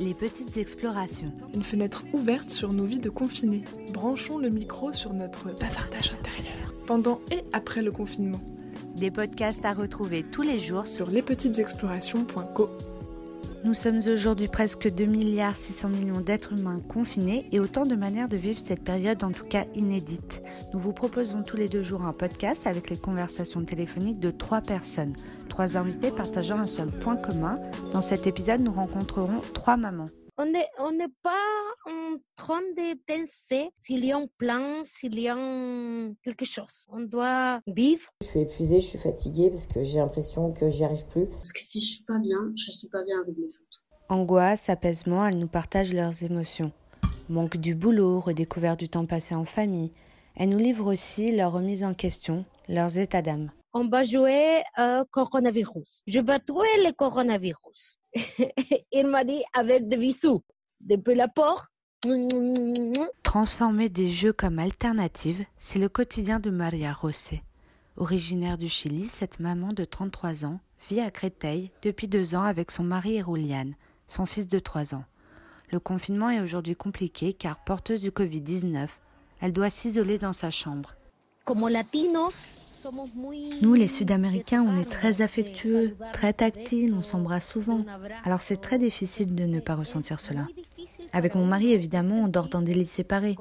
Les petites explorations. Une fenêtre ouverte sur nos vies de confinés. Branchons le micro sur notre bavardage intérieur. Pendant et après le confinement. Des podcasts à retrouver tous les jours sur lespetitesexplorations.co. Nous sommes aujourd'hui presque 2 milliards 600 millions d'êtres humains confinés et autant de manières de vivre cette période en tout cas inédite. Nous vous proposons tous les deux jours un podcast avec les conversations téléphoniques de trois personnes, trois invités partageant un seul point commun. Dans cet épisode, nous rencontrerons trois mamans. On n'est pas en train de penser s'il y a un plan, s'il y a un- quelque chose. On doit vivre. Je suis épuisée, je suis fatiguée parce que j'ai l'impression que j'y arrive plus. Parce que si je suis pas bien, je suis pas bien avec les autres. Angoisse, apaisement, elles nous partagent leurs émotions. Manque du boulot, redécouvert du temps passé en famille. Elles nous livrent aussi leur remise en question, leurs états d'âme. On va jouer au coronavirus. Je vais tuer le coronavirus. Il m'a dit avec des bisous. Depuis la porte. Transformer des jeux comme alternative, c'est le quotidien de Maria Rosé. Originaire du Chili, cette maman de 33 ans vit à Créteil depuis deux ans avec son mari Erulian, son fils de 3 ans. Le confinement est aujourd'hui compliqué car porteuse du Covid-19, elle doit s'isoler dans sa chambre. Nous, les Sud-Américains, on est très affectueux, très tactiles, on s'embrasse souvent. Alors c'est très difficile de ne pas ressentir cela. Avec mon mari, évidemment, on dort dans des lits séparés.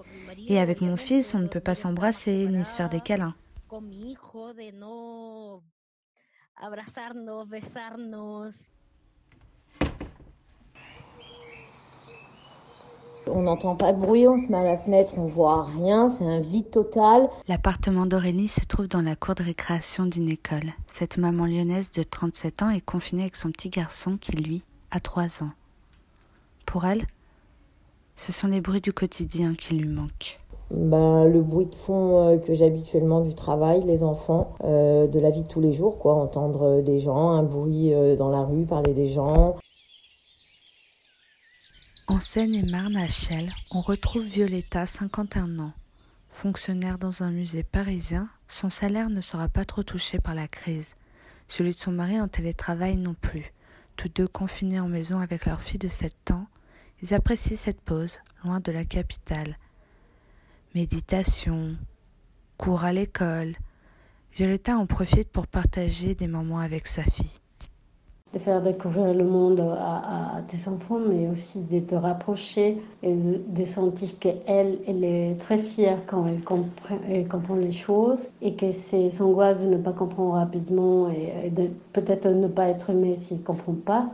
Et avec mon fils, on ne peut pas s'embrasser ni se faire des câlins. On n'entend pas de bruit, on se met à la fenêtre, on voit rien, c'est un vide total. L'appartement d'Aurélie se trouve dans la cour de récréation d'une école. Cette maman lyonnaise de 37 ans est confinée avec son petit garçon qui, lui, a 3 ans. Pour elle, ce sont les bruits du quotidien qui lui manquent. Ben, le bruit de fond euh, que j'ai habituellement du travail, les enfants, euh, de la vie de tous les jours, quoi, entendre euh, des gens, un bruit dans la rue, parler des gens. En Seine-et-Marne, à Chelles, on retrouve Violetta, 51 ans. Fonctionnaire dans un musée parisien, son salaire ne sera pas trop touché par la crise. Celui de son mari en télétravail non plus. Tous deux confinés en maison avec leur fille de 7 ans, ils apprécient cette pause, loin de la capitale. Méditation, cours à l'école. Violetta en profite pour partager des moments avec sa fille. de faire découvrir le monde à, tes enfants, mais aussi de te rapprocher et de, sentir qu'elle, elle est très fière quand elle comprend, les choses et que ses angoisses de ne pas comprendre rapidement et, et peut-être ne pas être aimée s'il ne comprend pas.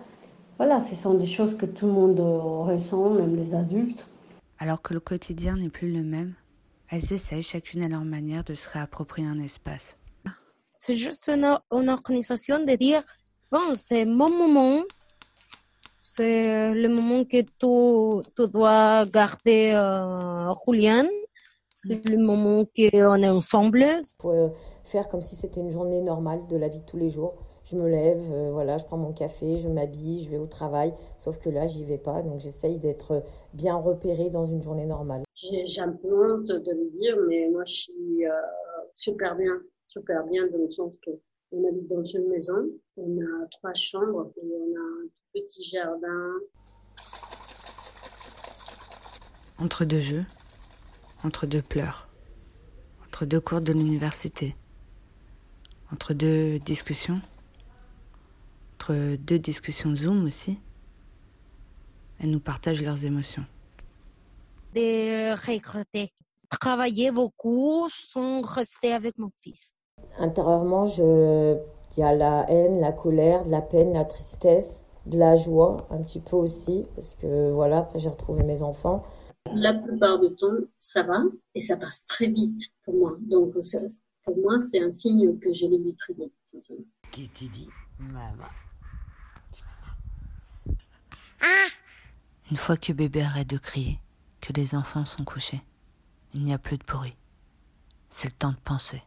Voilà, ce sont des choses que tout le monde euh, ressent, même les adultes. Alors que le quotidien n'est plus le même, elles essayent chacune à leur manière de se réapproprier un espace. C'est juste une, une organisation de dire, bon, c'est mon moment, c'est le moment que tu, tu dois garder euh, Julian, c'est le moment qu'on est ensemble. faut euh, faire comme si c'était une journée normale de la vie de tous les jours. Je me lève, euh, voilà, je prends mon café, je m'habille, je vais au travail. Sauf que là, j'y vais pas, donc j'essaye d'être bien repérée dans une journée normale. J'ai j'ai un peu honte de le dire, mais moi je suis euh, super bien, super bien dans le sens que on habite dans une maison, on a trois chambres et on a un tout petit jardin. Entre deux jeux, entre deux pleurs, entre deux cours de l'université, entre deux discussions, entre deux discussions Zoom aussi, elles nous partagent leurs émotions. de regretter. Travailler beaucoup sans rester avec mon fils. Intérieurement, je... il y a la haine, la colère, de la peine, la tristesse, de la joie, un petit peu aussi, parce que voilà, après j'ai retrouvé mes enfants. La plupart du temps, ça va et ça passe très vite pour moi. Donc pour moi, c'est un signe que je le vis très vite. Qui dit? Maman Une fois que bébé arrête de crier, que les enfants sont couchés, il n'y a plus de bruit. C'est le temps de penser.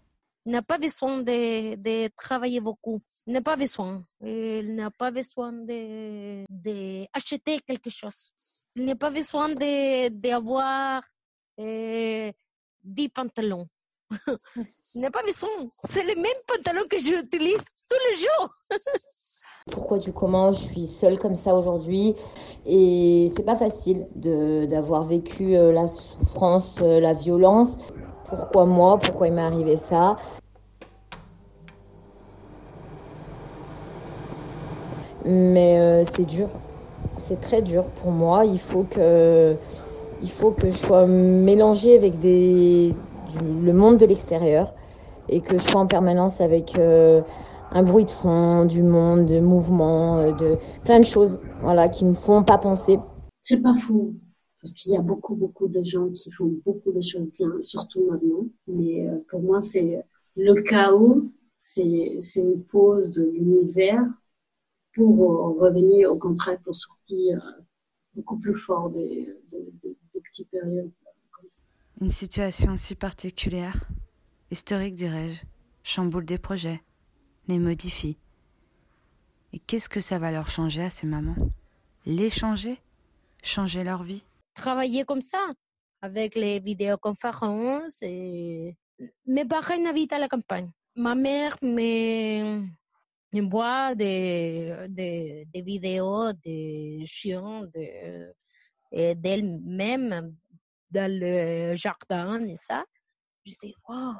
Il n'a pas besoin de, de travailler beaucoup. Il n'a pas besoin. Il n'a pas besoin de, de acheter quelque chose. Il n'a pas besoin de, d'avoir euh, 10 pantalons. Il n'a pas besoin. C'est les mêmes pantalons que j'utilise tous les jours. Pourquoi tu commences Je suis seule comme ça aujourd'hui et c'est pas facile d'avoir vécu euh, la souffrance, euh, la violence. Pourquoi moi? Pourquoi il m'est arrivé ça? Mais euh, c'est dur, c'est très dur pour moi. Il faut que, il faut que je sois mélangée avec des, le monde de l'extérieur et que je sois en permanence avec un bruit de fond, du monde, de mouvements, euh, de plein de choses, voilà, qui me font pas penser. C'est pas fou, parce qu'il y a beaucoup, beaucoup de gens qui font beaucoup de choses bien, surtout maintenant. Mais euh, pour moi, c'est le chaos, c'est c'est une pause de l'univers pour euh, revenir au contraire, pour sortir beaucoup plus fort des, des, des petites périodes comme ça. Une situation si particulière, historique dirais-je, chamboule des projets les modifie. Et qu'est-ce que ça va leur changer à ces mamans? Les changer Changer leur vie? Travailler comme ça, avec les vidéoconférences. Et... Mes parents habitent à la campagne. Ma mère m'envoie des, des, des vidéos de chiens de, d'elle-même dans le jardin et ça. Je dis, wow,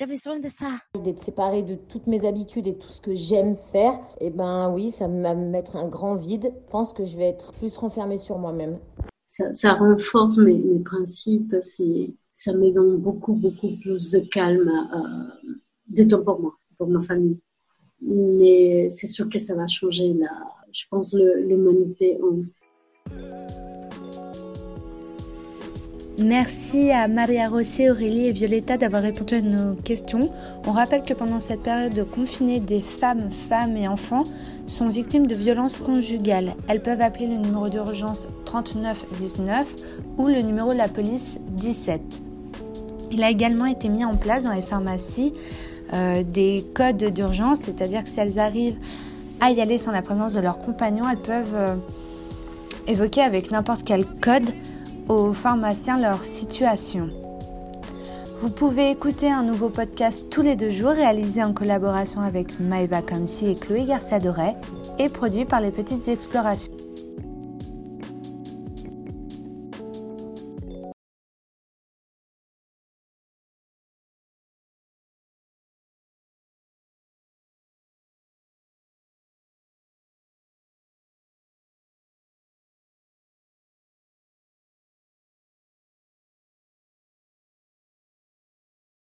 j'avais besoin de ça. D'être séparée de toutes mes habitudes et tout ce que j'aime faire, et eh ben oui, ça va me mettre un grand vide. Je pense que je vais être plus renfermée sur moi-même. Ça, ça, renforce mes, mes principes, ça me donne beaucoup, beaucoup plus de calme, euh, de temps pour moi, pour ma famille. Mais c'est sûr que ça va changer, là. je pense, l'humanité en Merci à Maria Rosset, Aurélie et Violetta d'avoir répondu à nos questions. On rappelle que pendant cette période de confiné, des femmes, femmes et enfants sont victimes de violences conjugales. Elles peuvent appeler le numéro d'urgence 3919 ou le numéro de la police 17. Il a également été mis en place dans les pharmacies euh, des codes d'urgence, c'est-à-dire que si elles arrivent à y aller sans la présence de leur compagnon, elles peuvent euh, évoquer avec n'importe quel code aux pharmaciens leur situation. Vous pouvez écouter un nouveau podcast tous les deux jours réalisé en collaboration avec Maëva Kamsi et Chloé Garcia Doré et produit par les Petites Explorations.